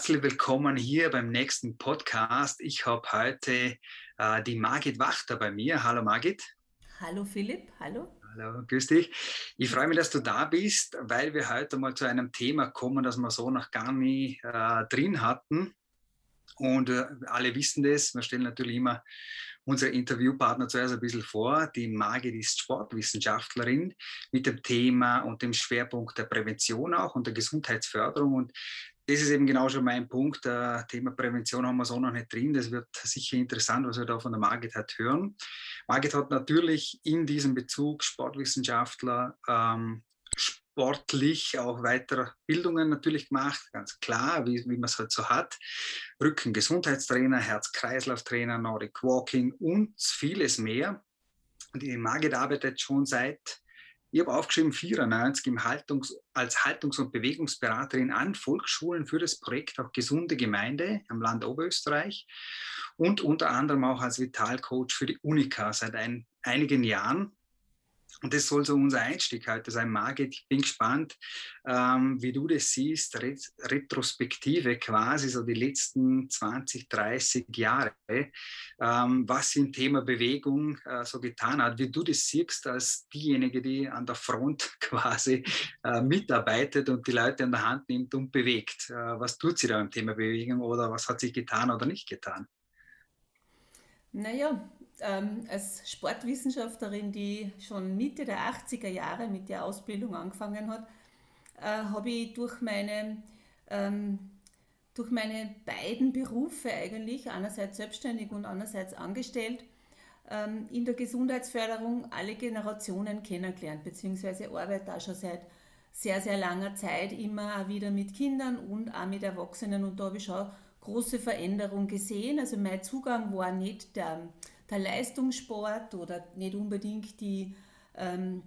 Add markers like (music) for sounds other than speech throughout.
Herzlich willkommen hier beim nächsten Podcast. Ich habe heute äh, die Margit Wachter bei mir. Hallo Margit. Hallo Philipp, hallo. Hallo, grüß dich. Ich freue mich, dass du da bist, weil wir heute mal zu einem Thema kommen, das wir so noch gar nie äh, drin hatten. Und äh, alle wissen das. Wir stellen natürlich immer unsere Interviewpartner zuerst ein bisschen vor. Die Margit ist Sportwissenschaftlerin mit dem Thema und dem Schwerpunkt der Prävention auch und der Gesundheitsförderung. Und das ist eben genau schon mein Punkt. Äh, Thema Prävention haben wir so noch nicht drin. Das wird sicher interessant, was wir da von der Margit hat hören. Margit hat natürlich in diesem Bezug Sportwissenschaftler, ähm, sportlich auch weitere Bildungen natürlich gemacht, ganz klar, wie, wie man es halt so hat. Rücken-Gesundheitstrainer, Herz-Kreislauf-Trainer, Nordic Walking und vieles mehr. Die Margit arbeitet schon seit ich habe aufgeschrieben 94 im Haltungs-, als Haltungs- und Bewegungsberaterin an Volksschulen für das Projekt auch Gesunde Gemeinde am Land Oberösterreich und unter anderem auch als Vitalcoach für die Unica seit ein, einigen Jahren. Und das soll so unser Einstieg heute sein, Margit. Ich bin gespannt, ähm, wie du das siehst, Ret Retrospektive quasi, so die letzten 20, 30 Jahre, ähm, was im Thema Bewegung äh, so getan hat, wie du das siehst als diejenige, die an der Front (laughs) quasi äh, mitarbeitet und die Leute an der Hand nimmt und bewegt. Äh, was tut sie da im Thema Bewegung oder was hat sich getan oder nicht getan? Naja, ähm, als Sportwissenschaftlerin, die schon Mitte der 80er Jahre mit der Ausbildung angefangen hat, äh, habe ich durch meine, ähm, durch meine beiden Berufe eigentlich, einerseits selbstständig und andererseits angestellt, ähm, in der Gesundheitsförderung alle Generationen kennengelernt, beziehungsweise arbeite da schon seit sehr, sehr langer Zeit immer wieder mit Kindern und auch mit Erwachsenen und da habe ich schon große Veränderung gesehen. Also mein Zugang war nicht der, der Leistungssport oder nicht unbedingt die, ähm,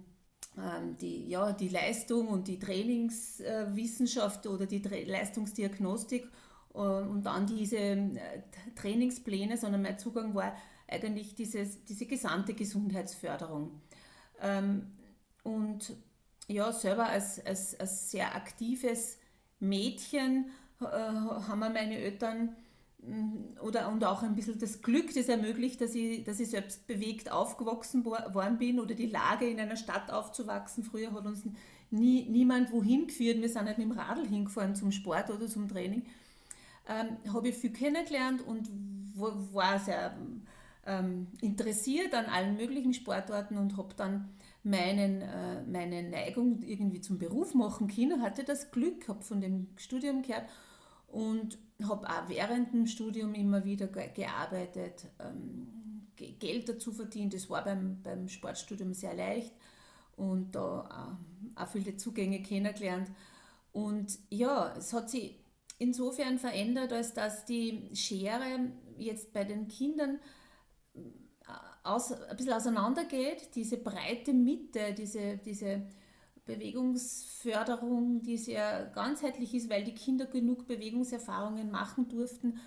ähm, die, ja, die Leistung und die Trainingswissenschaft oder die Tra Leistungsdiagnostik äh, und dann diese äh, Trainingspläne, sondern mein Zugang war eigentlich dieses, diese gesamte Gesundheitsförderung. Ähm, und ja, selber als, als, als sehr aktives Mädchen äh, haben mir meine Eltern oder und auch ein bisschen das Glück, das ermöglicht, dass ich, dass ich selbst bewegt aufgewachsen worden bin oder die Lage in einer Stadt aufzuwachsen. Früher hat uns nie, niemand wohin geführt. Wir sind halt mit dem Radl hingefahren zum Sport oder zum Training. Ähm, habe ich viel kennengelernt und war sehr ähm, interessiert an allen möglichen Sportarten und habe dann meinen, äh, meine Neigung irgendwie zum Beruf machen können, hatte das Glück, habe von dem Studium gehört und habe auch während dem Studium immer wieder gearbeitet, ähm, Geld dazu verdient. Das war beim, beim Sportstudium sehr leicht und da auch, auch viele Zugänge kennengelernt. Und ja, es hat sich insofern verändert, als dass die Schere jetzt bei den Kindern aus, ein bisschen auseinandergeht, diese breite Mitte, diese, diese Bewegungsförderung, die sehr ganzheitlich ist, weil die Kinder genug Bewegungserfahrungen machen durften,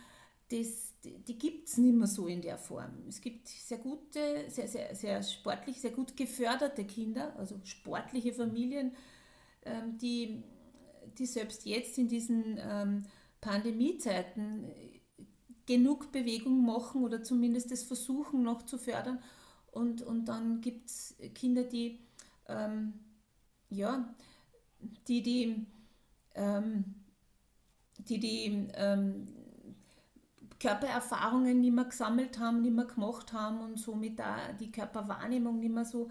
das, die gibt es nicht mehr so in der Form. Es gibt sehr gute, sehr, sehr, sehr sportlich, sehr gut geförderte Kinder, also sportliche Familien, ähm, die, die selbst jetzt in diesen ähm, Pandemiezeiten genug Bewegung machen oder zumindest das versuchen noch zu fördern. Und, und dann gibt es Kinder, die, ähm, ja, die, die, ähm, die, die ähm, Körpererfahrungen nicht mehr gesammelt haben, nicht mehr gemacht haben und somit da die Körperwahrnehmung nicht mehr so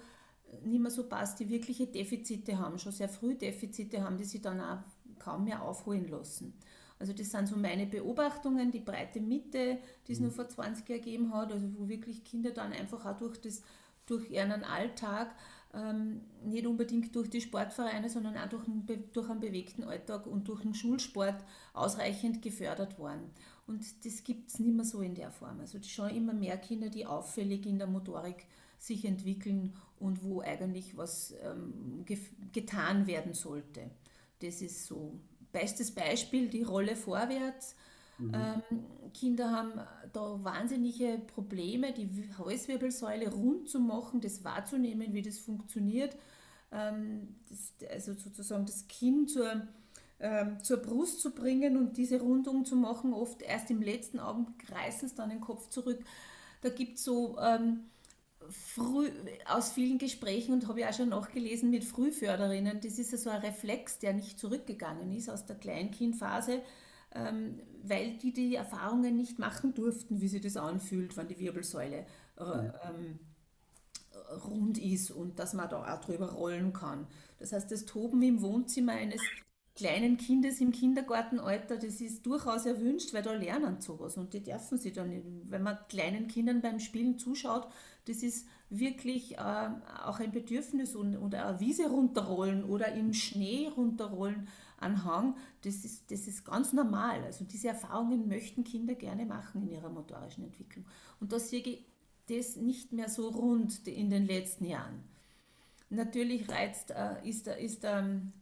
nicht mehr so passt, die wirkliche Defizite haben, schon sehr früh Defizite haben, die sie dann auch kaum mehr aufholen lassen. Also das sind so meine Beobachtungen, die breite Mitte, die es nur mhm. vor 20 Jahren gegeben hat, also wo wirklich Kinder dann einfach auch durch, das, durch ihren Alltag, ähm, nicht unbedingt durch die Sportvereine, sondern auch durch einen, durch einen bewegten Alltag und durch den Schulsport ausreichend gefördert waren. Und das gibt es nicht mehr so in der Form. Also schon immer mehr Kinder, die auffällig in der Motorik sich entwickeln und wo eigentlich was ähm, getan werden sollte. Das ist so bestes Beispiel die Rolle vorwärts. Mhm. Ähm, Kinder haben da wahnsinnige Probleme, die Halswirbelsäule rund zu machen, das wahrzunehmen, wie das funktioniert. Ähm, das, also sozusagen das Kinn zur, ähm, zur Brust zu bringen und diese Rundung zu machen. Oft erst im letzten Augenblick reißen sie dann den Kopf zurück. Da gibt es so früh, aus vielen Gesprächen und habe ich auch schon nachgelesen mit Frühförderinnen, das ist ja so ein Reflex, der nicht zurückgegangen ist aus der Kleinkindphase, ähm, weil die die Erfahrungen nicht machen durften, wie sich das anfühlt, wenn die Wirbelsäule äh, ähm, rund ist und dass man da auch drüber rollen kann. Das heißt, das Toben im Wohnzimmer eines kleinen Kindes im Kindergartenalter, das ist durchaus erwünscht, weil da lernen sowas und die dürfen sie dann, wenn man kleinen Kindern beim Spielen zuschaut, das ist wirklich äh, auch ein Bedürfnis und, oder eine Wiese runterrollen oder im Schnee runterrollen an Hang, das ist, das ist ganz normal. Also diese Erfahrungen möchten Kinder gerne machen in ihrer motorischen Entwicklung. Und da sehe ich das nicht mehr so rund in den letzten Jahren. Natürlich reizt, äh, ist, ist ähm,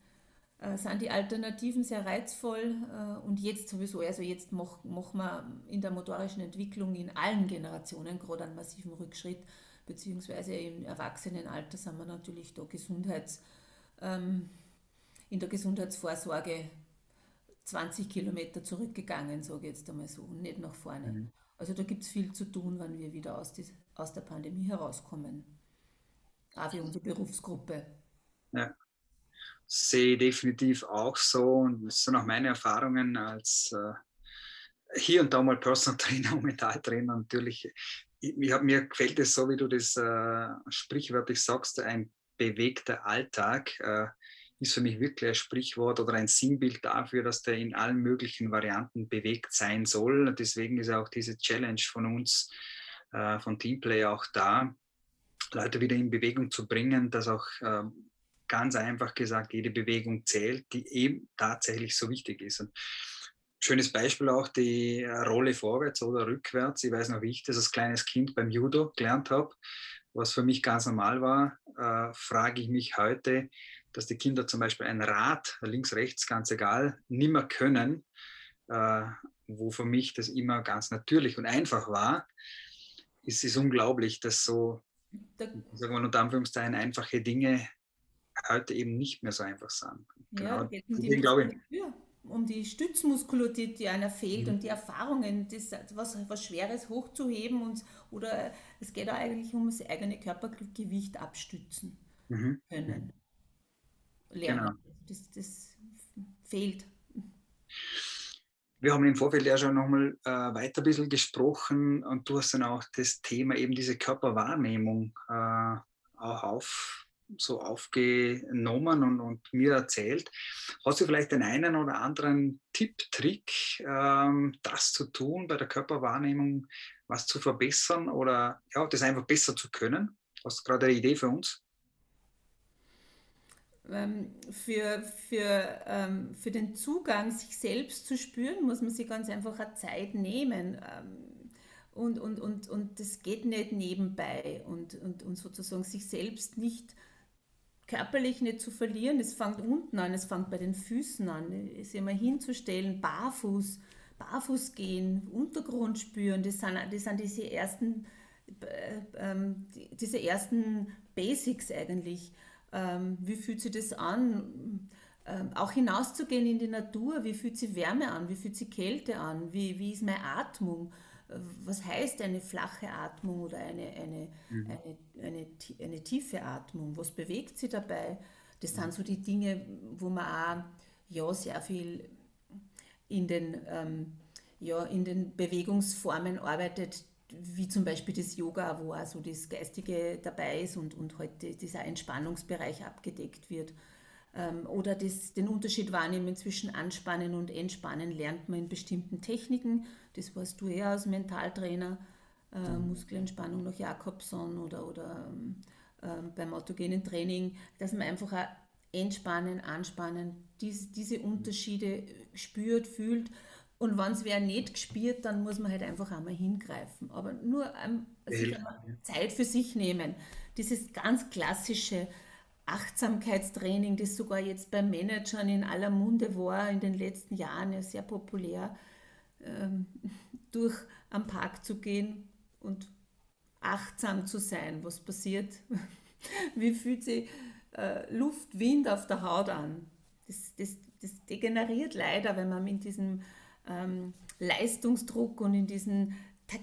äh, sind die Alternativen sehr reizvoll äh, und jetzt sowieso, also jetzt machen mach wir in der motorischen Entwicklung in allen Generationen gerade einen massiven Rückschritt, beziehungsweise im Erwachsenenalter sind wir natürlich da Gesundheits, ähm, in der Gesundheitsvorsorge 20 Kilometer zurückgegangen, sage ich jetzt einmal so, und nicht nach vorne. Mhm. Also da gibt es viel zu tun, wenn wir wieder aus, die, aus der Pandemie herauskommen. Auch für unsere Berufsgruppe. Ja sehe definitiv auch so und das sind auch meine Erfahrungen als äh, hier und da mal Personal (laughs) Trainer und Mentaltrainer natürlich. Ich, ich, mir gefällt es so, wie du das äh, sprichwörtlich sagst, ein bewegter Alltag äh, ist für mich wirklich ein Sprichwort oder ein Sinnbild dafür, dass der in allen möglichen Varianten bewegt sein soll. Deswegen ist auch diese Challenge von uns, äh, von Teamplay auch da, Leute wieder in Bewegung zu bringen, dass auch ähm, ganz einfach gesagt, jede Bewegung zählt, die eben tatsächlich so wichtig ist. Und schönes Beispiel auch die Rolle vorwärts oder rückwärts. Ich weiß noch, wie ich das als kleines Kind beim Judo gelernt habe, was für mich ganz normal war, äh, frage ich mich heute, dass die Kinder zum Beispiel ein Rad, links, rechts, ganz egal, nimmer können, äh, wo für mich das immer ganz natürlich und einfach war. Es ist unglaublich, dass so, sagen wir unter Anführungszeichen, einfache Dinge heute eben nicht mehr so einfach sind. Genau. Ja, um die, glaube ich, um die Stützmuskulatur, die einer fehlt mhm. und die Erfahrungen, das, was, was Schweres hochzuheben und, oder es geht auch eigentlich um das eigene Körpergewicht abstützen mhm. können. Lernen. Genau. Das, das fehlt. Wir haben im Vorfeld ja schon nochmal äh, weiter ein bisschen gesprochen und du hast dann auch das Thema eben diese Körperwahrnehmung äh, auch auf, so aufgenommen und, und, mir erzählt. Hast du vielleicht den einen oder anderen Tipp, Trick, ähm, das zu tun, bei der Körperwahrnehmung was zu verbessern oder ja, das einfach besser zu können? Hast du gerade eine Idee für uns? Ähm, für, für, ähm, für den Zugang, sich selbst zu spüren, muss man sich ganz einfach eine Zeit nehmen. Ähm, und, und, und, und das geht nicht nebenbei und, und, und sozusagen sich selbst nicht körperlich nicht zu verlieren. Es fängt unten an, es fängt bei den Füßen an, es immer hinzustellen, barfuß, barfuß gehen, Untergrund spüren. Das sind, das sind diese ersten, äh, diese ersten Basics eigentlich. Ähm, wie fühlt sich das an? Ähm, auch hinauszugehen in die Natur, wie fühlt sich Wärme an, wie fühlt sich Kälte an, wie, wie ist meine Atmung? was heißt eine flache Atmung oder eine, eine, mhm. eine, eine, eine, tiefe Atmung? Was bewegt sie dabei? Das sind so die Dinge, wo man auch ja, sehr viel in den, ähm, ja, in den Bewegungsformen arbeitet, wie zum Beispiel das Yoga, wo also das Geistige dabei ist und, und heute halt dieser Entspannungsbereich abgedeckt wird. Ähm, oder das, den Unterschied wahrnehmen zwischen Anspannen und Entspannen lernt man in bestimmten Techniken. Das weißt du eher als Mentaltrainer. Äh, Muskelentspannung nach Jakobson oder, oder äh, beim autogenen Training, dass man einfach auch entspannen, anspannen, diese, diese Unterschiede spürt, fühlt. Und wenn es wer nicht gespürt, dann muss man halt einfach einmal hingreifen. Aber nur ähm, also Zeit für sich nehmen. Dieses ganz klassische, Achtsamkeitstraining, das sogar jetzt bei Managern in aller Munde war, in den letzten Jahren ja sehr populär, ähm, durch am Park zu gehen und achtsam zu sein, was passiert, (laughs) wie fühlt sich äh, Luft, Wind auf der Haut an. das, das, das degeneriert leider, wenn man mit diesem ähm, Leistungsdruck und in diesen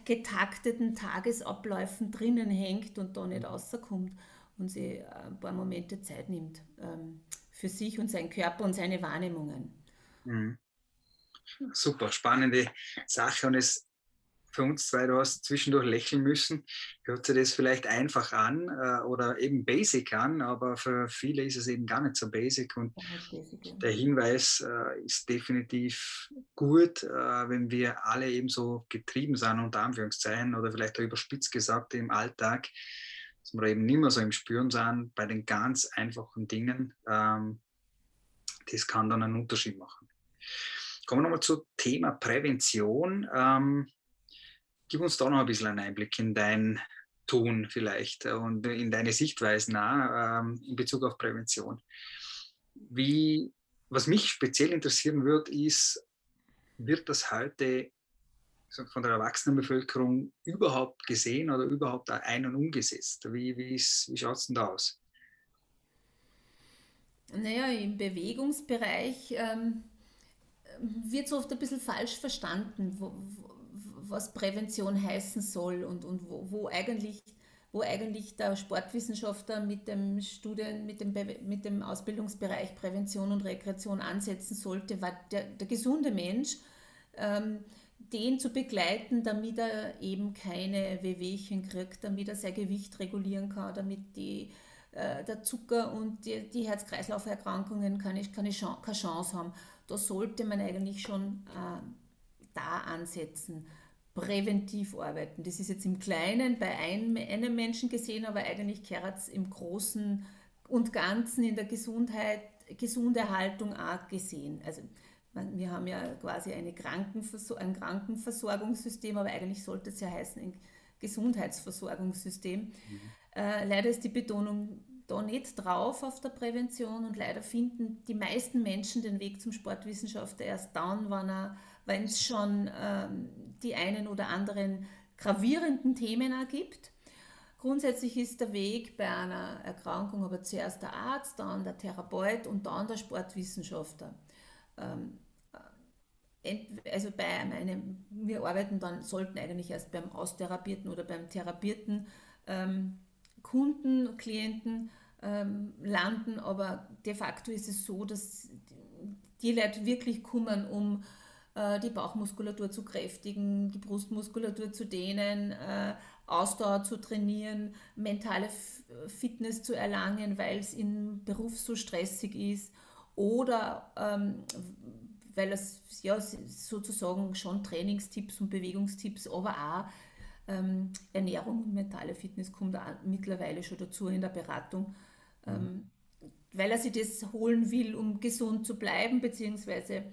getakteten Tagesabläufen drinnen hängt und da nicht rauskommt und sich ein paar Momente Zeit nimmt ähm, für sich und seinen Körper und seine Wahrnehmungen. Mhm. Super, spannende Sache und es für uns zwei, du hast zwischendurch lächeln müssen, hört sich das vielleicht einfach an äh, oder eben basic an, aber für viele ist es eben gar nicht so basic und basic, der Hinweis äh, ist definitiv gut, äh, wenn wir alle eben so getrieben sind, unter Anführungszeichen oder vielleicht auch überspitzt gesagt im Alltag, dass wir eben nicht mehr so im Spüren sind bei den ganz einfachen Dingen. Ähm, das kann dann einen Unterschied machen. Kommen wir nochmal zum Thema Prävention. Ähm, Gib uns da noch ein bisschen einen Einblick in dein Tun vielleicht und in deine Sichtweisen auch, ähm, in Bezug auf Prävention. Wie, was mich speziell interessieren wird, ist, wird das heute von der Erwachsenenbevölkerung überhaupt gesehen oder überhaupt ein- und umgesetzt? Wie, wie, wie schaut es denn da aus? Naja, im Bewegungsbereich ähm, wird es oft ein bisschen falsch verstanden, wo, was Prävention heißen soll und, und wo, wo, eigentlich, wo eigentlich der Sportwissenschaftler mit dem Studien, mit dem, mit dem Ausbildungsbereich Prävention und Rekreation ansetzen sollte, war der, der gesunde Mensch, ähm, den zu begleiten, damit er eben keine Wehwehchen kriegt, damit er sein Gewicht regulieren kann, damit die, äh, der Zucker und die, die Herz-Kreislauf-Erkrankungen keine, keine, Chance, keine Chance haben. Da sollte man eigentlich schon äh, da ansetzen präventiv arbeiten. Das ist jetzt im Kleinen bei einem Menschen gesehen, aber eigentlich kehrt es im Großen und Ganzen in der Gesundheit, Gesunderhaltung auch gesehen. Also wir haben ja quasi eine Krankenversor ein Krankenversorgungssystem, aber eigentlich sollte es ja heißen ein Gesundheitsversorgungssystem. Mhm. Äh, leider ist die Betonung da nicht drauf auf der Prävention und leider finden die meisten Menschen den Weg zum Sportwissenschaftler erst dann, wenn es schon ähm, die einen oder anderen gravierenden Themen ergibt. Grundsätzlich ist der Weg bei einer Erkrankung aber zuerst der Arzt, dann der Therapeut und dann der Sportwissenschaftler. Ähm, äh, also bei einem, wir arbeiten dann, sollten eigentlich erst beim Austherapierten oder beim Therapierten ähm, Kunden, Klienten ähm, landen, aber de facto ist es so, dass die Leute wirklich kommen, um die Bauchmuskulatur zu kräftigen, die Brustmuskulatur zu dehnen, äh, Ausdauer zu trainieren, mentale Fitness zu erlangen, weil es im Beruf so stressig ist oder ähm, weil es ja sozusagen schon Trainingstipps und Bewegungstipps, aber auch ähm, Ernährung und mentale Fitness kommt auch mittlerweile schon dazu in der Beratung, ähm, mhm. weil er sich das holen will, um gesund zu bleiben, beziehungsweise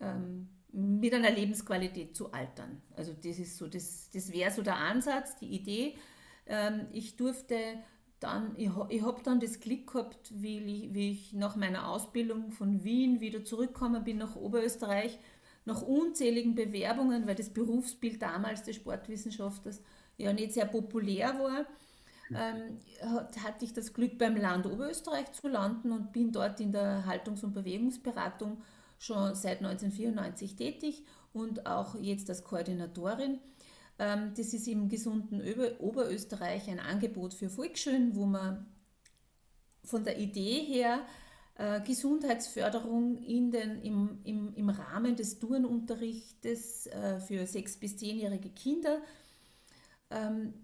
ähm, mit einer Lebensqualität zu altern. Also das ist so, das, das wäre so der Ansatz, die Idee. Ähm, ich durfte dann, ich, habe dann das Glück gehabt, wie ich, wie ich nach meiner Ausbildung von Wien wieder zurückgekommen bin nach Oberösterreich, nach unzähligen Bewerbungen, weil das Berufsbild damals des Sportwissenschaftlers ja nicht sehr populär war, ähm, hatte ich das Glück, beim Land Oberösterreich zu landen und bin dort in der Haltungs- und Bewegungsberatung schon seit 1994 tätig und auch jetzt als Koordinatorin. Ähm, das ist im gesunden Oberösterreich ein Angebot für Volksschulen, wo man von der Idee her äh, Gesundheitsförderung in den, im, im, im Rahmen des Turnunterrichtes äh, für sechs- bis zehnjährige Kinder ähm,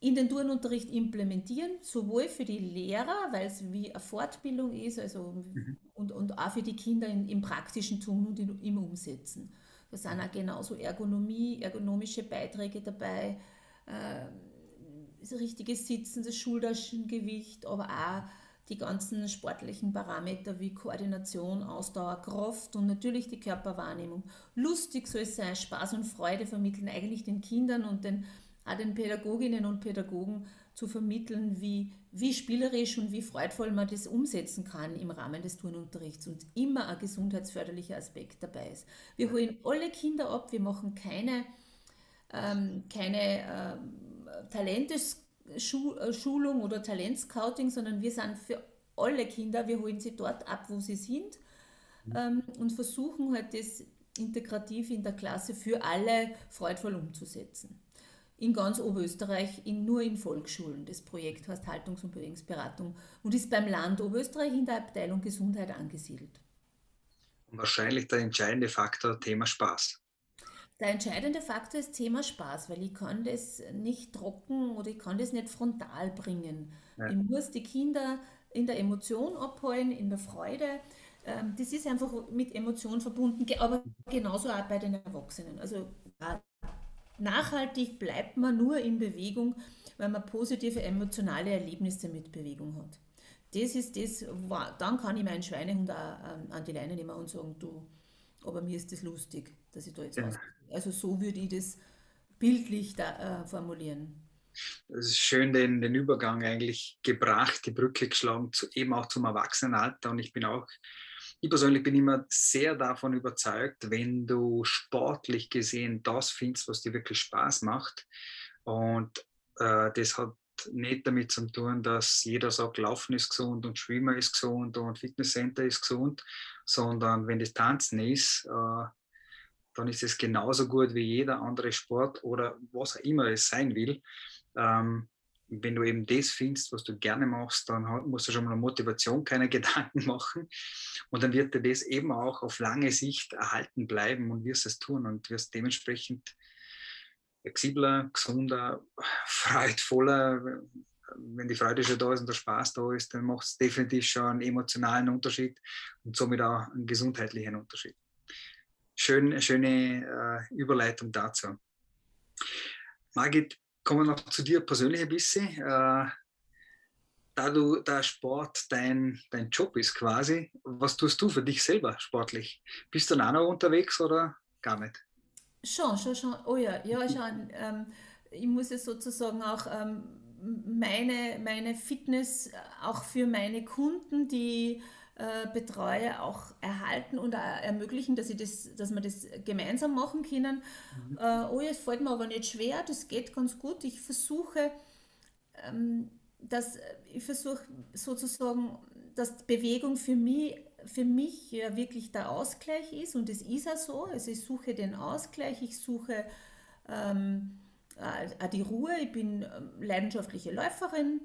in den Turnunterricht implementieren, sowohl für die Lehrer, weil es wie eine Fortbildung ist, also mhm. und, und auch für die Kinder in, im praktischen Tun und in, im Umsetzen. Da sind auch genauso Ergonomie, ergonomische Beiträge dabei, äh, das richtige Sitzen, das Schultergewicht, aber auch die ganzen sportlichen Parameter wie Koordination, Ausdauer, Kraft und natürlich die Körperwahrnehmung. Lustig soll es sein, Spaß und Freude vermitteln eigentlich den Kindern und den auch den Pädagoginnen und Pädagogen zu vermitteln, wie, wie spielerisch und wie freudvoll man das umsetzen kann im Rahmen des Turnunterrichts und immer ein gesundheitsförderlicher Aspekt dabei ist. Wir holen alle Kinder ab, wir machen keine, ähm, keine ähm, Talenteschulung oder Talentscouting, sondern wir sind für alle Kinder, wir holen sie dort ab, wo sie sind ähm, und versuchen halt das integrativ in der Klasse für alle freudvoll umzusetzen. In ganz Oberösterreich, in, nur in Volksschulen. Das Projekt heißt Haltungs- und Bewegungsberatung und ist beim Land Oberösterreich in der Abteilung Gesundheit angesiedelt. Und wahrscheinlich der entscheidende Faktor Thema Spaß. Der entscheidende Faktor ist Thema Spaß, weil ich kann das nicht trocken oder ich kann das nicht frontal bringen. Ja. Ich muss die Kinder in der Emotion abholen, in der Freude. Ähm, das ist einfach mit Emotion verbunden, aber genauso auch bei den Erwachsenen. Also nachhaltig bleibt man nur in Bewegung, wenn man positive emotionale Erlebnisse mit Bewegung hat. Das ist das, dann kann ich meinen Schweinehund auch ähm, an die Leine nehmen und sagen, du, aber mir ist das lustig, dass ich da jetzt ja. Also so würde ich das bildlich da, äh, formulieren. Es ist schön, den, den Übergang eigentlich gebracht, die Brücke geschlagen, zu, eben auch zum Erwachsenenalter. Und ich bin auch, ich persönlich bin immer sehr davon überzeugt, wenn du sportlich gesehen das findest, was dir wirklich Spaß macht. Und äh, das hat nicht damit zu tun, dass jeder sagt, Laufen ist gesund und Schwimmen ist gesund und Fitnesscenter ist gesund, sondern wenn das Tanzen ist, äh, dann ist es genauso gut wie jeder andere Sport oder was auch immer es sein will. Ähm, wenn du eben das findest, was du gerne machst, dann musst du schon mal eine Motivation keine (laughs) Gedanken machen. Und dann wird dir das eben auch auf lange Sicht erhalten bleiben und wirst es tun und wirst dementsprechend flexibler, gesunder, freudvoller. Wenn die Freude schon da ist und der Spaß da ist, dann macht es definitiv schon einen emotionalen Unterschied und somit auch einen gesundheitlichen Unterschied. Schön, schöne äh, Überleitung dazu. Margit, kommen wir noch zu dir persönlich ein bisschen. Äh, da du der Sport dein, dein Job ist quasi, was tust du für dich selber sportlich? Bist du dann auch noch unterwegs oder gar nicht? Schon, schon, schon. Oh ja, ja, schon. Ähm, ich muss es sozusagen auch ähm, meine, meine Fitness auch für meine Kunden, die äh, betreue, auch erhalten und auch ermöglichen, dass, ich das, dass wir das gemeinsam machen können. Mhm. Äh, oh es fällt mir aber nicht schwer, das geht ganz gut. Ich versuche, ähm, dass, ich versuche sozusagen, dass Bewegung für mich, für mich ja wirklich der Ausgleich ist und es ist ja so. Also ich suche den Ausgleich, ich suche ähm, auch die Ruhe, ich bin ähm, leidenschaftliche Läuferin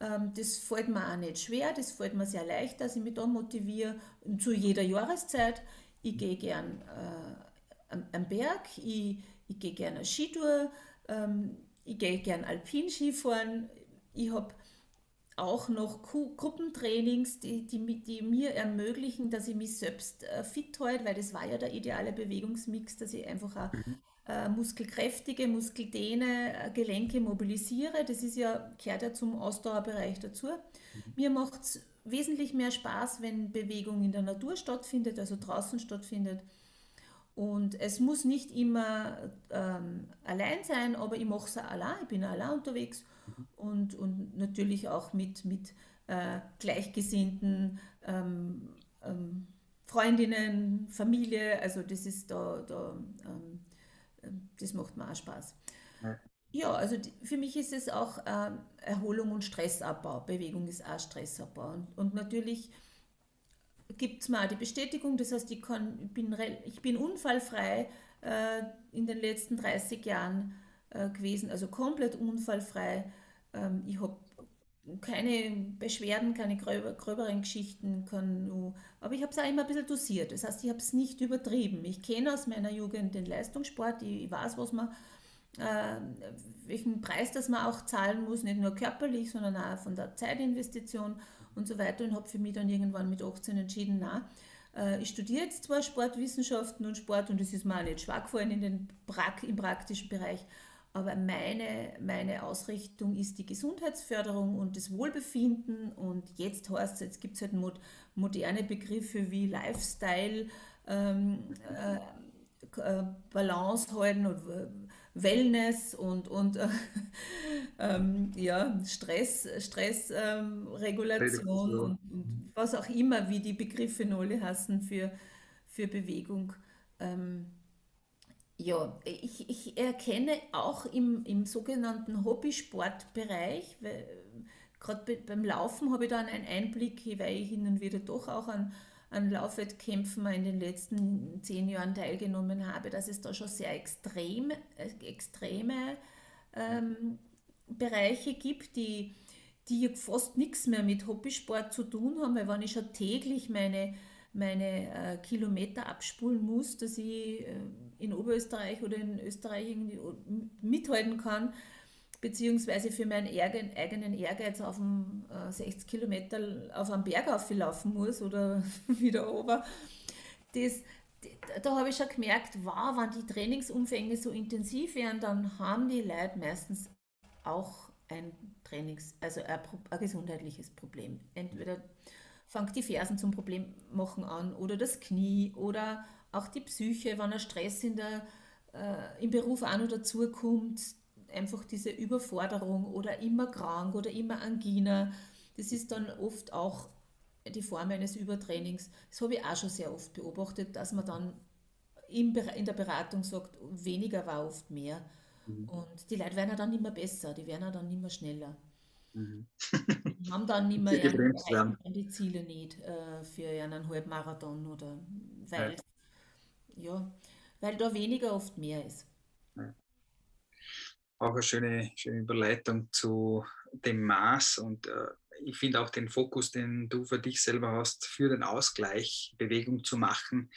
das fällt mir auch nicht schwer, das fällt mir sehr leicht, dass ich mich da motiviere, zu jeder Jahreszeit. Ich gehe gern äh, am, Berg, ich, ich gehe gerne Skitour, ähm, ich gehe gern Alpinskifahren. Ich habe auch noch Gruppentrainings, die, die, die, mir ermöglichen, dass ich mich selbst äh, fit halte, weil das war ja der ideale Bewegungsmix, dass ich einfach auch mhm äh, muskelkräftige, Muskeldehne, äh, Gelenke mobilisiere. Das ist ja, gehört ja zum Ausdauerbereich dazu. Mhm. Mir macht es wesentlich mehr Spaß, wenn Bewegung in der Natur stattfindet, also draußen stattfindet. Und es muss nicht immer ähm, allein sein, aber ich mache es allein, ich bin allein unterwegs mhm. und, und natürlich auch mit, mit äh, Gleichgesinnten, ähm, ähm, Freundinnen, Familie, also das ist da, da ähm, das macht mir auch Spaß. Ja. Ja, also die, für mich ist es auch äh, Erholung und Stressabbau. Bewegung ist auch Stressabbau. Und, und natürlich gibt es mir auch die Bestätigung, das heißt, ich, kann, ich, bin, ich bin unfallfrei äh, in den letzten 30 Jahren äh, gewesen, also komplett unfallfrei. Ähm, ich habe keine Beschwerden, keine gröber, gröberen Geschichten, kann aber ich habe es auch immer ein bisschen dosiert. Das heißt, ich habe es nicht übertrieben. Ich kenne aus meiner Jugend den Leistungssport, ich, weiß, was man, äh, welchen Preis das man auch zahlen muss, nicht nur körperlich, sondern auch von der Zeitinvestition und so weiter und habe für mich dann irgendwann mit 18 entschieden, na, äh, ich studiere jetzt zwar Sportwissenschaften und Sport und es ist mir auch nicht schwach gefallen in den pra im praktischen Bereich, aber meine, meine Ausrichtung ist die Gesundheitsförderung und das Wohlbefinden. Und jetzt heißt es, jetzt gibt es halt mod moderne Begriffe wie Lifestyle, ähm, äh, äh Balance halten und Wellness und, und äh, (laughs) ähm, ja, Stress, Stressregulation ähm, und, und, was auch immer, wie die Begriffe Nolle hassen für, für Bewegung. Ähm, ja, ich, ich erkenne auch im, im sogenannten Hobbysportbereich, gerade beim Laufen habe ich dann einen Einblick, weil ich hin und wieder doch auch einen, an Laufwettkämpfen in den letzten zehn Jahren teilgenommen habe, dass es da schon sehr extrem, äh, extreme ähm, Bereiche gibt, die, die fast nichts mehr mit Hobbysport zu tun haben, weil wenn ich schon täglich meine, meine äh, Kilometer abspulen muss, dass ich äh, in Oberösterreich oder in Österreich irgendwie mithalten kann, beziehungsweise für meinen eigenen Ehrgeiz auf dem äh, 60 Kilometer auf einem Berg auflaufen muss oder (laughs) wieder ober. Das, da habe ich schon gemerkt, wow, wenn die Trainingsumfänge so intensiv wären, dann haben die Leute meistens auch ein Trainings-, also ein, ein gesundheitliches Problem. Entweder fängt die Fersen zum Problem machen an oder das Knie oder auch die Psyche, wenn ein Stress in der, äh, im Beruf auch noch dazukommt, einfach diese Überforderung oder immer krank oder immer Angina, das ist dann oft auch die Form eines Übertrainings. Das habe ich auch schon sehr oft beobachtet, dass man dann in der Beratung sagt, weniger war oft mehr. Mhm. Und die Leute werden dann immer besser, die werden dann immer schneller. Mhm. haben dann (laughs) nicht mehr die, die Ziele nicht äh, für einen Halbmarathon oder weil, ja. ja. weil da weniger oft mehr ist. Ja. Auch eine schöne, schöne Überleitung zu dem Maß und äh, ich finde auch den Fokus, den du für dich selber hast, für den Ausgleich Bewegung zu machen,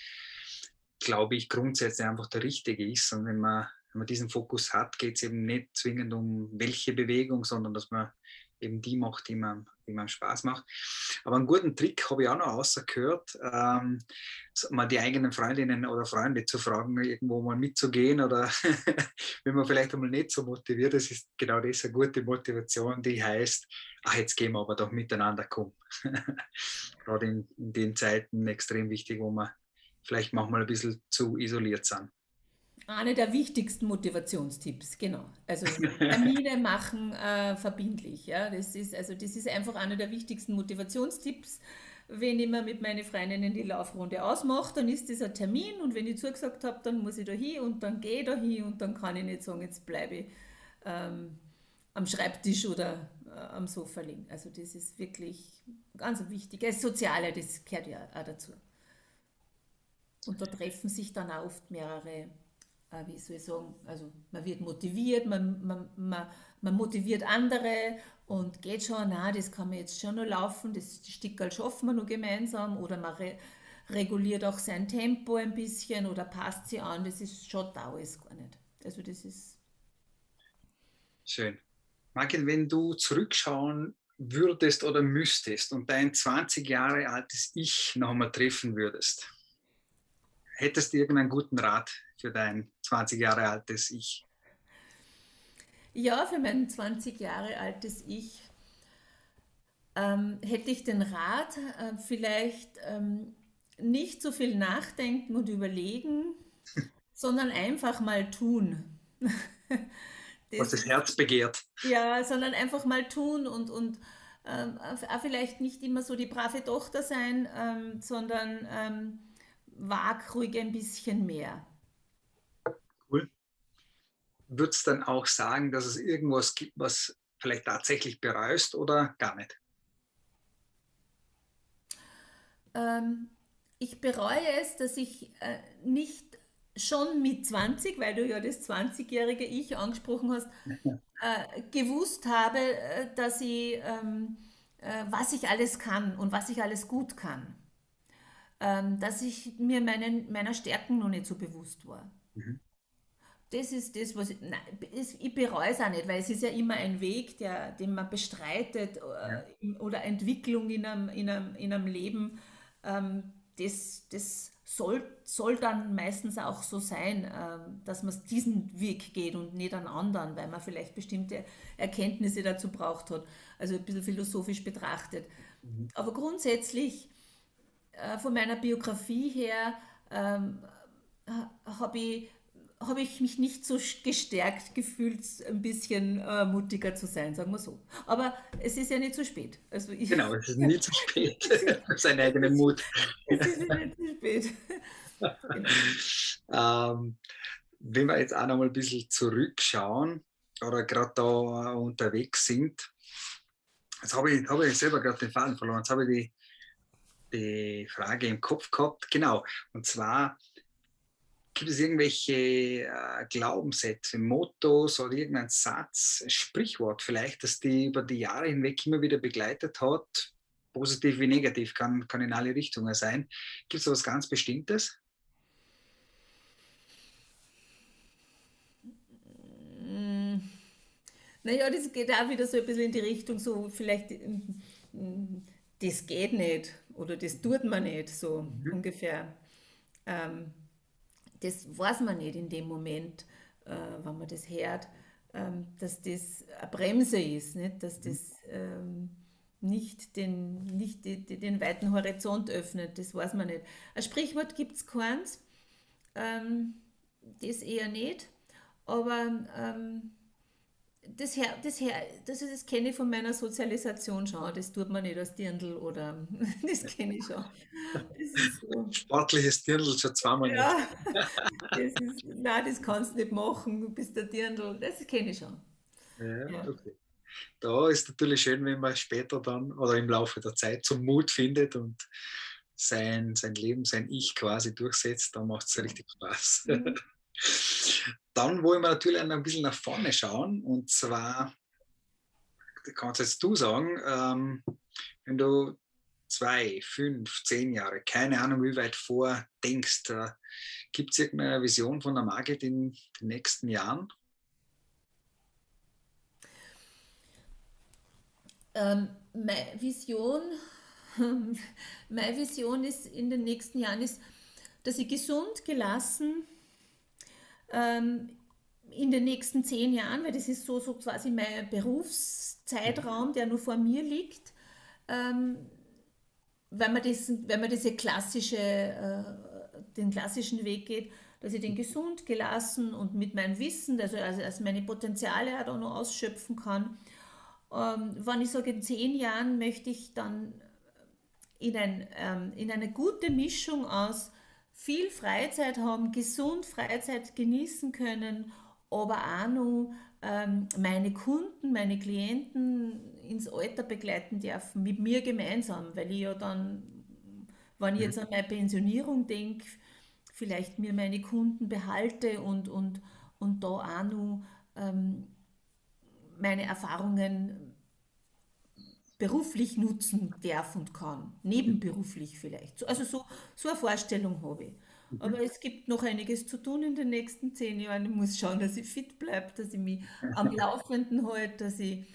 glaube ich grundsätzlich einfach der richtige ist. Und wenn man, wenn man diesen Fokus hat, geht es eben nicht zwingend um welche Bewegung, sondern dass man eben die macht, die man, die man Spaß macht. Aber einen guten Trick habe ich auch noch außergehört, ähm, mal die eigenen Freundinnen oder Freunde zu fragen, irgendwo mal mitzugehen oder (laughs) wenn man vielleicht einmal nicht so motiviert ist, ist genau das eine gute Motivation, die heißt, ach, jetzt gehen wir aber doch miteinander kommen. (laughs) Gerade in, in den Zeiten extrem wichtig, wo wir vielleicht manchmal ein bisschen zu isoliert sind. Einer der wichtigsten Motivationstipps, genau. Also Termine (laughs) machen äh, verbindlich. Ja? Das, ist, also das ist einfach einer der wichtigsten Motivationstipps. Wenn ich mir mit meinen Freundinnen die Laufrunde ausmache, dann ist dieser Termin und wenn ich zugesagt habe, dann muss ich da hin und dann gehe ich da hin und dann kann ich nicht sagen, jetzt bleibe ich ähm, am Schreibtisch oder äh, am Sofa liegen. Also das ist wirklich ganz wichtig. Das Soziale, das gehört ja auch dazu. Und da treffen sich dann auch oft mehrere wie soll ich sagen, also man wird motiviert, man, man, man, man motiviert andere und geht schon, na, das kann man jetzt schon noch laufen, das Stickerl schaffen wir noch gemeinsam oder man re reguliert auch sein Tempo ein bisschen oder passt sie an, das ist schon da alles gar nicht. Also das ist... Schön. Margit, wenn du zurückschauen würdest oder müsstest und dein 20 Jahre altes Ich noch einmal treffen würdest, hättest du irgendeinen guten Rat für dein 20 Jahre altes Ich? Ja, für mein 20 Jahre altes Ich ähm, hätte ich den Rat, äh, vielleicht ähm, nicht so viel nachdenken und überlegen, (laughs) sondern einfach mal tun. (laughs) das, Was das Herz begehrt. Ja, sondern einfach mal tun und, und ähm, auch vielleicht nicht immer so die brave Tochter sein, ähm, sondern ähm, wag ruhig ein bisschen mehr. Cool. Würdest du dann auch sagen, dass es irgendwas gibt, was vielleicht tatsächlich bereust oder gar nicht? Ähm, ich bereue es, dass ich äh, nicht schon mit 20, weil du ja das 20-jährige Ich angesprochen hast, äh, gewusst habe, äh, dass ich, ähm, äh, was ich alles kann und was ich alles gut kann ähm, dass ich mir meinen, meiner Stärken noch nicht so bewusst war. Mhm. Das ist das, was ich, nein, ich bereue es auch nicht, weil es ist ja immer ein Weg, der, den man bestreitet äh, ja. oder Entwicklung in einem, in einem, in einem Leben. Ähm, das, das soll, soll dann meistens auch so sein, ähm, dass man diesen Weg geht und nicht einen anderen, weil man vielleicht bestimmte Erkenntnisse dazu braucht hat. Also ein bisschen philosophisch betrachtet. Mhm. Aber grundsätzlich äh, von meiner Biografie her ähm, habe ich, hab ich mich nicht so gestärkt gefühlt, ein bisschen äh, mutiger zu sein, sagen wir so. Aber es ist ja nicht zu spät. Also ich, genau, es ist nie zu spät. (laughs) (laughs) Sein eigenen Mut. es ist nicht zu spät. genau. (laughs) ähm, wenn wir jetzt auch noch mal ein bisschen zurückschauen oder gerade da unterwegs sind, jetzt habe ich, hab ich selber gerade den Faden verloren. Jetzt habe ich die die Frage im Kopf gehabt. Genau. Und zwar gibt es irgendwelche äh, Glaubenssätze, Mottos oder irgendein Satz, Sprichwort vielleicht, das die über die Jahre hinweg immer wieder begleitet hat, positiv wie negativ, kann, kann in alle Richtungen sein. Gibt es etwas ganz Bestimmtes? Mm. Naja, das geht auch wieder so ein bisschen in die Richtung, so vielleicht, mm, das geht nicht oder das tut man nicht, so mhm. ungefähr. Ähm, das weiß man nicht in dem Moment, äh, wenn man das hört, ähm, dass das eine Bremse ist, nicht? dass mhm. das ähm, nicht, den, nicht die, die, den weiten Horizont öffnet, das weiß man nicht. Ein Sprichwort gibt es keins, ähm, das eher nicht, aber ähm, das, her, das, her, das, das kenne ich von meiner Sozialisation (laughs) schon. Das tut man nicht als Dirndl oder das kenne ich schon. So. Sportliches Dirndl schon zweimal ja, das ist, Nein, das kannst du nicht machen, du bist der Dirndl. Das kenne ich schon. Ja, ja. Okay. Da ist natürlich schön, wenn man später dann oder im Laufe der Zeit zum Mut findet und sein, sein Leben, sein Ich quasi durchsetzt. Da macht es richtig Spaß. Mhm. Dann wollen wir natürlich ein bisschen nach vorne schauen und zwar, kannst jetzt du sagen, ähm, wenn du zwei, fünf, zehn Jahre, keine Ahnung wie weit vor denkst, äh, gibt es irgendeine Vision von der Market in den nächsten Jahren? Ähm, meine Vision, (laughs) meine Vision ist in den nächsten Jahren ist, dass ich gesund, gelassen, ähm, in den nächsten zehn Jahren, weil das ist so, so quasi mein Berufszeitraum, der nur vor mir liegt, ähm, wenn, man das, wenn man diese klassische, äh, den klassischen Weg geht, dass ich den gesund, gelassen und mit meinem Wissen, also, also, also meine Potenziale auch noch ausschöpfen kann. Ähm, wenn ich sage, in zehn Jahren möchte ich dann in, ein, ähm, in eine gute Mischung aus viel Freizeit haben, gesund Freizeit genießen können, aber auch noch ähm, meine Kunden, meine Klienten ins Alter begleiten dürfen, mit mir gemeinsam, weil ich ja dann, wenn ich jetzt an meine Pensionierung denke, vielleicht mir meine Kunden behalte und, und, und da auch noch ähm, meine Erfahrungen beruflich nutzen darf und kann, nebenberuflich vielleicht. Also so, so eine Vorstellung habe ich. Mhm. Aber es gibt noch einiges zu tun in den nächsten zehn Jahren. Ich muss schauen, dass ich fit bleibe, dass ich mich am (laughs) Laufenden halte, dass ich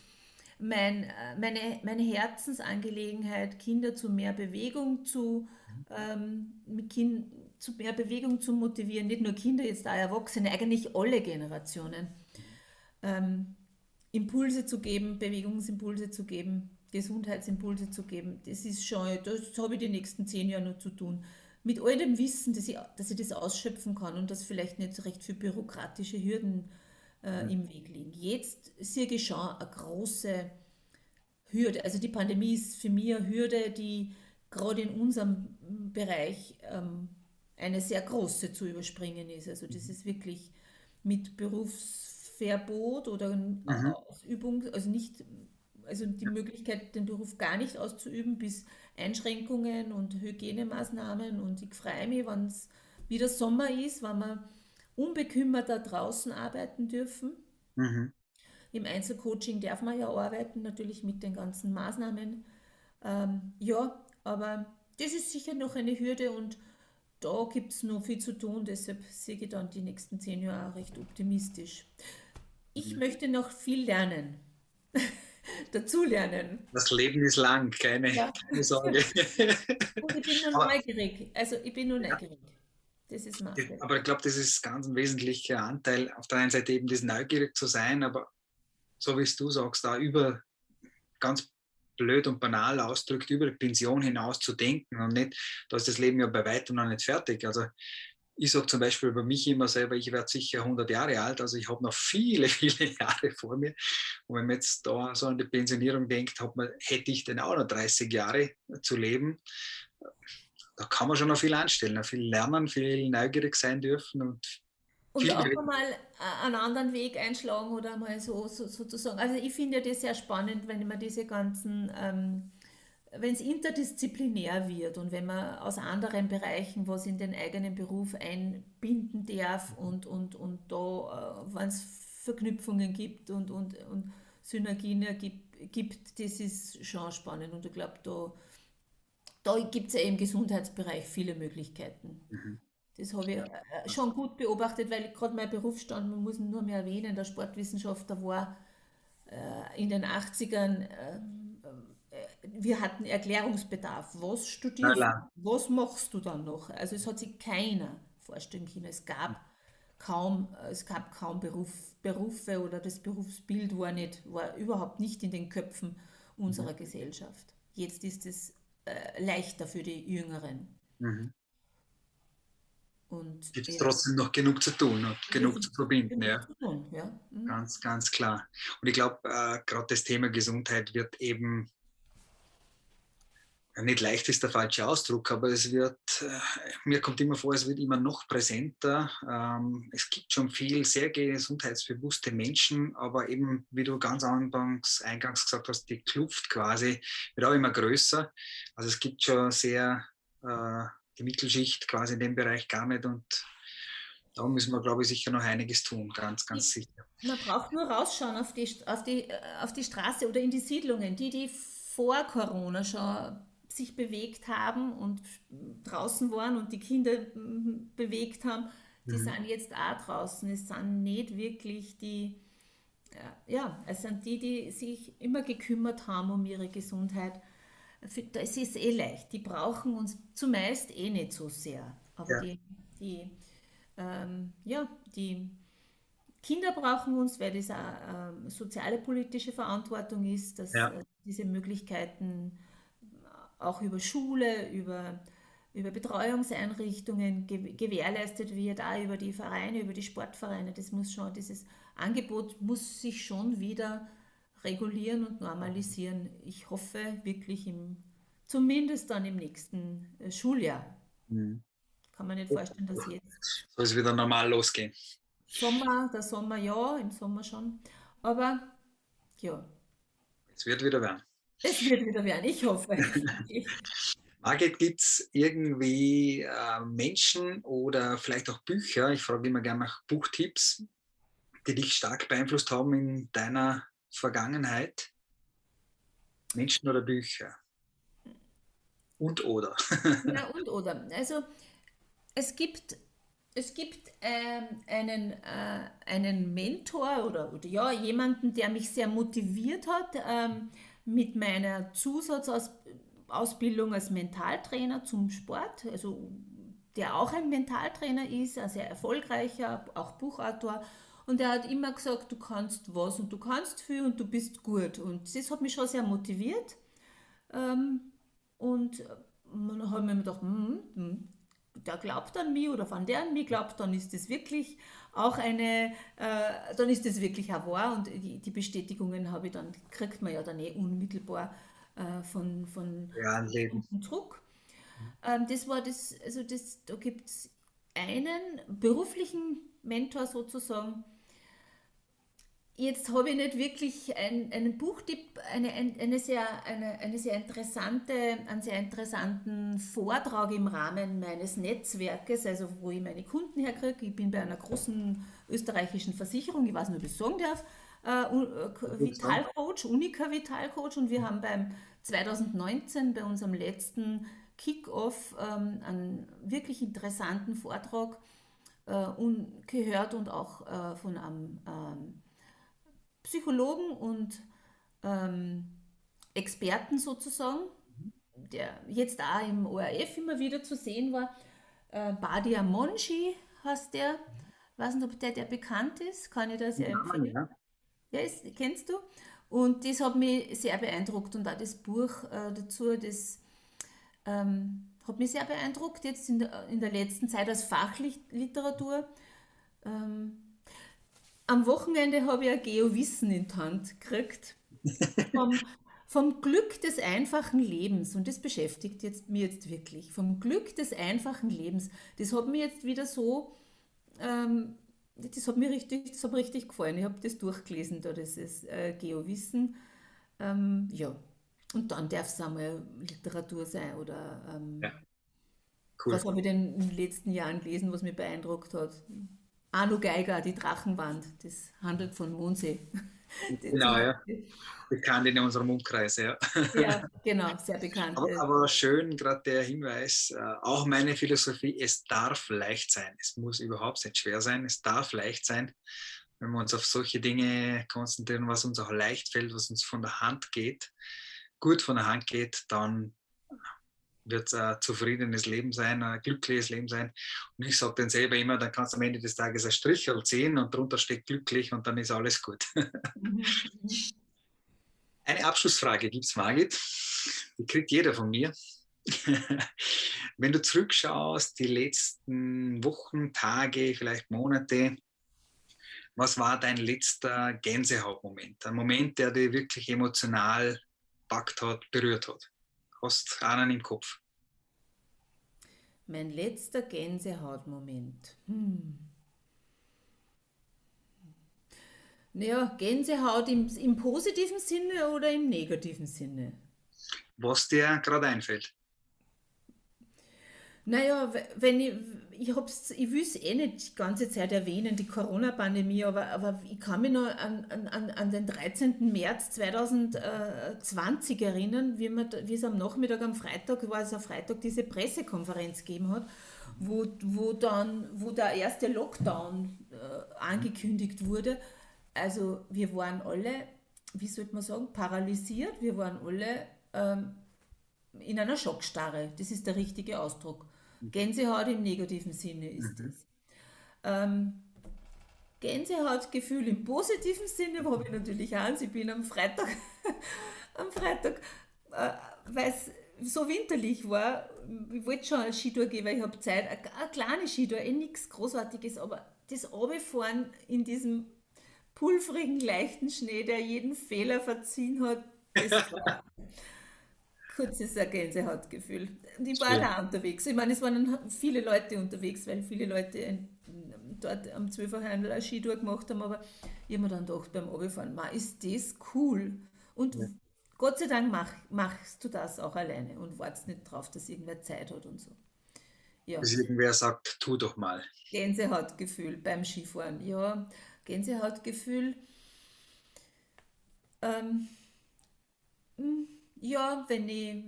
mein, meine, meine Herzensangelegenheit, Kinder zu mehr Bewegung zu, ähm, mit kind, zu mehr Bewegung zu motivieren, nicht nur Kinder, jetzt auch Erwachsene, eigentlich alle Generationen, ähm, Impulse zu geben, Bewegungsimpulse zu geben, Gesundheitsimpulse zu geben, das ist schon, das habe ich die nächsten zehn Jahre noch zu tun. Mit all dem Wissen, dass ich, dass ich das ausschöpfen kann und dass vielleicht nicht recht für bürokratische Hürden äh, mhm. im Weg liegen. Jetzt sehe ich schon eine große Hürde. Also die Pandemie ist für mich eine Hürde, die gerade in unserem Bereich ähm, eine sehr große zu überspringen ist. Also das mhm. ist wirklich mit Berufsverbot oder mhm. Ausübung, also nicht also die Möglichkeit, den Beruf gar nicht auszuüben, bis Einschränkungen und Hygienemaßnahmen. Und ich freue mich, wenn es wieder Sommer ist, wenn wir unbekümmert da draußen arbeiten dürfen. Mhm. Im Einzelcoaching darf man ja arbeiten, natürlich mit den ganzen Maßnahmen. Ähm, ja, aber das ist sicher noch eine Hürde und da gibt es noch viel zu tun, deshalb sehe ich dann die nächsten zehn Jahre recht optimistisch. Ich mhm. möchte noch viel lernen. (laughs) dazulernen. Das Leben ist lang, keine, ja. keine Sorge. (laughs) Und ich bin nur neugierig. Also ich bin nur neugierig. Das ist Marke. Aber ich glaube, das ist ganz ein wesentlicher Anteil. Auf der einen Seite eben das neugierig zu sein, aber so wie es du sagst, da über ganz blöd und banal ausdrückt, über die Pension hinaus zu denken und nicht, da ist das Leben ja bei weitem noch nicht fertig. Also ich sage zum Beispiel über mich immer selber, ich werde sicher 100 Jahre alt, also ich habe noch viele, (laughs) viele Jahre vor mir. Und wenn man jetzt da so an die Pensionierung denkt, man, hätte ich denn auch noch 30 Jahre zu leben. Da kann man schon noch viel anstellen, viel lernen, viel neugierig sein dürfen und und auch mal einen anderen Weg einschlagen oder mal so, so sozusagen. Also ich finde das sehr spannend, wenn man diese ganzen ähm, wenn es interdisziplinär wird und wenn man aus anderen Bereichen was in den eigenen Beruf einbinden darf und, und, und da, äh, wenn es Verknüpfungen gibt und, und, und Synergien gibt, gibt, das ist schon spannend. Und ich glaube, da, da gibt es ja im Gesundheitsbereich viele Möglichkeiten. Mhm. Das habe ich äh, schon gut beobachtet, weil gerade mein Berufsstand, man muss nur mehr erwähnen, der Sportwissenschaftler war äh, in den 80ern wir hatten Erklärungsbedarf. Was studierst du? Was machst du dann noch? Also es hat sich keiner vorstellen können. Es gab kaum, es gab kaum Beruf, Berufe oder das Berufsbild war, nicht, war überhaupt nicht in den Köpfen unserer mhm. Gesellschaft. Jetzt ist es äh, leichter für die Jüngeren. Mhm. Gibt es trotzdem noch genug zu tun und genug zu verbinden. Ja. Zu tun, ja. Mhm. Ganz, ganz klar. Und ich glaube, äh, gerade das Thema Gesundheit wird eben nicht leicht ist der falsche Ausdruck, aber es wird, äh, mir kommt immer vor, es wird immer noch präsenter. Ähm, es gibt schon viel sehr gesundheitsbewusste Menschen, aber eben, wie du ganz anfangs, eingangs gesagt hast, die Kluft quasi wird auch immer größer. Also es gibt schon sehr äh, die Mittelschicht quasi in dem Bereich gar nicht und da müssen wir, glaube ich, sicher noch einiges tun, ganz, ganz sicher. Man braucht nur rausschauen auf die, auf die, auf die Straße oder in die Siedlungen, die, die vor Corona schon sich bewegt haben und draußen waren und die Kinder bewegt haben, die mhm. sind jetzt auch draußen. Es sind nicht wirklich die, äh, ja, es sind die, die sich immer gekümmert haben um ihre Gesundheit. Es ist eh leicht. Die brauchen uns zumeist eh nicht so sehr. Aber ja. die, die, ähm, ja, die Kinder brauchen uns, weil das eine ähm, soziale politische Verantwortung ist, dass ja. äh, diese Möglichkeiten auch über Schule, über, über Betreuungseinrichtungen gewährleistet wird, auch über die Vereine, über die Sportvereine. Das muss schon, dieses Angebot muss sich schon wieder regulieren und normalisieren. Ich hoffe wirklich im, zumindest dann im nächsten äh, Schuljahr. Mhm. Kann man nicht vorstellen, dass jetzt. Soll es wieder normal losgehen? Sommer, der Sommer ja, im Sommer schon. Aber ja. Es wird wieder werden. Es wird wieder werden, ich hoffe. (laughs) Margit, gibt es irgendwie äh, Menschen oder vielleicht auch Bücher, ich frage immer gerne nach Buchtipps, die dich stark beeinflusst haben in deiner Vergangenheit? Menschen oder Bücher? Und oder? (laughs) ja, und oder. Also es gibt, es gibt ähm, einen, äh, einen Mentor oder, oder ja, jemanden, der mich sehr motiviert hat. Ähm, mit meiner Zusatzausbildung als Mentaltrainer zum Sport, also der auch ein Mentaltrainer ist, ein sehr erfolgreicher, auch Buchautor. Und er hat immer gesagt, du kannst was und du kannst viel und du bist gut. Und das hat mich schon sehr motiviert. Ähm, und dann habe ich mir gedacht, hm, hm, der glaubt an mich oder wenn der an mich glaubt, dann ist das wirklich auch eine, äh, dann ist das wirklich auch wahr und die, die Bestätigungen habe ich dann, kriegt man ja dann eh unmittelbar äh, von, von ja, Leben. Druck. Ähm, das war das, also das, da gibt es einen beruflichen Mentor sozusagen, Jetzt habe ich nicht wirklich ein, einen Buchtipp, eine, eine, sehr, eine, eine sehr interessante, einen sehr interessanten Vortrag im Rahmen meines Netzwerkes, also wo ich meine Kunden herkriege. Ich bin bei einer großen österreichischen Versicherung, ich weiß nicht, ob ich es sagen darf, äh, Vitalcoach, Unica Vitalcoach und wir haben beim 2019 bei unserem letzten Kick-Off ähm, einen wirklich interessanten Vortrag äh, gehört und auch äh, von einem ähm, Psychologen und ähm, Experten sozusagen, der jetzt auch im ORF immer wieder zu sehen war. Äh, Badia Monchi heißt der. Ich weiß nicht, ob der, der bekannt ist. Kann ich das ja empfehlen? Ja, ja ist, kennst du? Und das hat mich sehr beeindruckt und auch das Buch äh, dazu, das ähm, hat mich sehr beeindruckt, jetzt in der, in der letzten Zeit als Fachliteratur. Ähm, am Wochenende habe ich ein Geowissen in die Hand gekriegt. Vom, (laughs) vom Glück des einfachen Lebens. Und das beschäftigt jetzt, mich jetzt wirklich. Vom Glück des einfachen Lebens. Das hat mir jetzt wieder so, ähm, das hat mir richtig, das hat mir richtig gefallen. Ich habe das durchgelesen, da das ist äh, Geowissen. Ähm, ja, Und dann darf es einmal Literatur sein oder ähm, Ja, cool. was habe ich denn in den letzten Jahren gelesen, was mich beeindruckt hat? Arno Geiger, Die Drachenwand, das handelt von Mondsee. (laughs) Genau, ja. Bekannt in unserem Umkreis, ja. Ja, genau, sehr bekannt. Aber, aber schön, gerade der Hinweis, äh, auch meine Philosophie, es darf leicht sein. Es muss überhaupt nicht schwer sein, es darf leicht sein. Wenn wir uns auf solche Dinge konzentrieren, was uns auch leicht fällt, was uns von der Hand geht, gut von der Hand geht, dann wird es ein zufriedenes Leben sein, ein glückliches Leben sein. Und ich sage dann selber immer, dann kannst du am Ende des Tages ein Strichel ziehen und drunter steht glücklich und dann ist alles gut. mhm. Eine Abschlussfrage gibt es, Margit. Die kriegt jeder von mir. (laughs) Wenn du zurückschaust, die letzten Wochen, Tage, vielleicht Monate, was war dein letzter Gänsehautmoment? Ein Moment, der dich wirklich emotional packt hat, berührt hat? Hast einen im Kopf? Mein letzter Gänsehautmoment. Hm. Naja, Gänsehaut im, im positiven Sinne oder im negativen Sinne? Was dir gerade einfällt? Naja, we- wenn ich, ich ich will es eh nicht die ganze Zeit erwähnen, die Corona-Pandemie, aber, aber ich kann mich noch an, an, an den 13. März 2020 erinnern, wie, da- wie es am Nachmittag, am Freitag, war es am Freitag, diese Pressekonferenz gegeben hat, wo, wo dann, wo der erste Lockdown äh, angekündigt wurde. Also wir waren alle, wie sollte man sagen, paralysiert, wir waren alle ähm, in einer Schockstarre. Das ist der richtige Ausdruck. Gänsehaut im negativen Sinne ist Mhm. es. Ähm, Gänsehautgefühl im positiven Sinne habe ich natürlich auch. Ich bin am Freitag, (laughs) am Freitag, äh, weil es so winterlich war, ich wollte schon eine Skitour gehen, weil ich habe Zeit. Eine, eine kleine Skitour, eh nichts Großartiges, aber das Runterfahren in diesem pulverigen, leichten Schnee, der jeden Fehler verziehen hat, das war (laughs) kurzes ein Gänsehautgefühl. Ich war da unterwegs. Ich meine, es waren viele Leute unterwegs, weil viele Leute in, dort am Zwölferheim eine Skitour gemacht haben, aber ich habe mir dann gedacht beim Runterfahren, ma, ist das cool. Und Ja. Gott sei Dank mach, machst du das auch alleine und wartest nicht drauf, dass irgendwer Zeit hat und so. Ja, Dass irgendwer sagt, tu doch mal. Gänsehautgefühl beim Skifahren. Ja, Gänsehautgefühl. Ähm, mm, ja, wenn ich,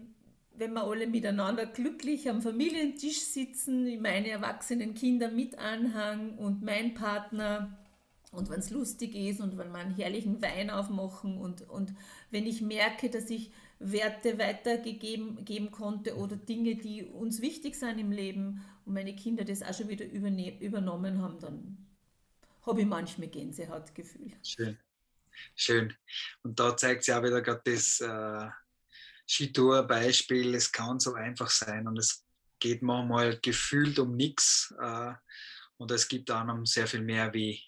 wenn wir alle miteinander glücklich am Familientisch sitzen, meine erwachsenen Kinder mit Anhang und mein Partner und wenn es lustig ist und wenn wir einen herrlichen Wein aufmachen und, und wenn ich merke, dass ich Werte weitergegeben geben konnte oder Dinge, die uns wichtig sind im Leben und meine Kinder das auch schon wieder übernommen haben, dann habe ich manchmal Gänsehautgefühl. Schön. Schön. Und da zeigt sich auch wieder gerade das äh, Skitour-Beispiel. Es kann so einfach sein und es geht manchmal gefühlt um nichts. Äh, und es gibt einem sehr viel mehr, wie,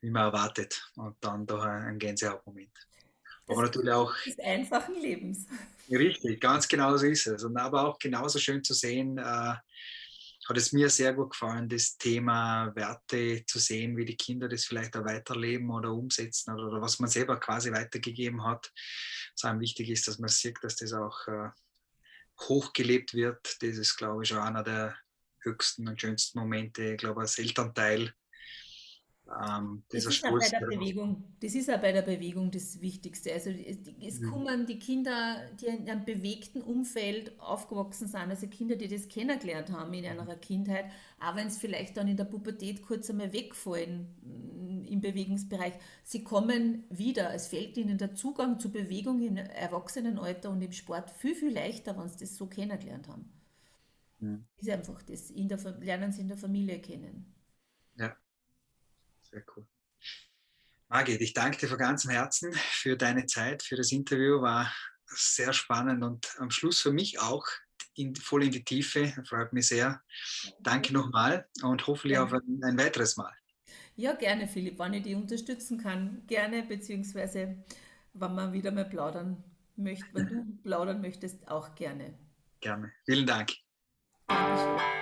wie man erwartet. Und dann da ein Gänsehautmoment. Aber natürlich auch des einfachen Lebens. richtig, ganz genau so ist es. Und aber auch genauso schön zu sehen, äh, hat es mir sehr gut gefallen, das Thema Werte zu sehen, wie die Kinder das vielleicht auch weiterleben oder umsetzen oder, was man selber quasi weitergegeben hat. So einem wichtig ist, dass man sieht, dass das auch äh, hochgelebt wird. Das ist, glaube ich, schon einer der höchsten und schönsten Momente, ich glaube, als Elternteil. Ähm, Das ist auch bei der Bewegung, das ist auch bei der Bewegung das Wichtigste. Also es, Mhm. kommen die Kinder, die in einem bewegten Umfeld aufgewachsen sind, also Kinder, die das kennengelernt haben in ihrer Kindheit, auch wenn es vielleicht dann in der Pubertät kurz einmal wegfallen mm, im Bewegungsbereich, sie kommen wieder. Es fällt ihnen der Zugang zur Bewegung im Erwachsenenalter und im Sport viel, viel leichter, wenn sie das so kennengelernt haben. Mhm. Ist einfach das, in der, lernen sie in der Familie kennen. Ja, sehr cool. Margit, ich danke dir von ganzem Herzen für deine Zeit, für das Interview. War sehr spannend und am Schluss für mich auch in, voll in die Tiefe. Freut mich sehr. Danke nochmal und hoffentlich auf Gerne. ein, ein weiteres Mal. Ja, gerne, Philipp, wenn ich dich unterstützen kann, gerne, beziehungsweise wenn man wieder mal plaudern möchte, wenn du plaudern möchtest, auch gerne. Gerne. Vielen Dank. Dankeschön.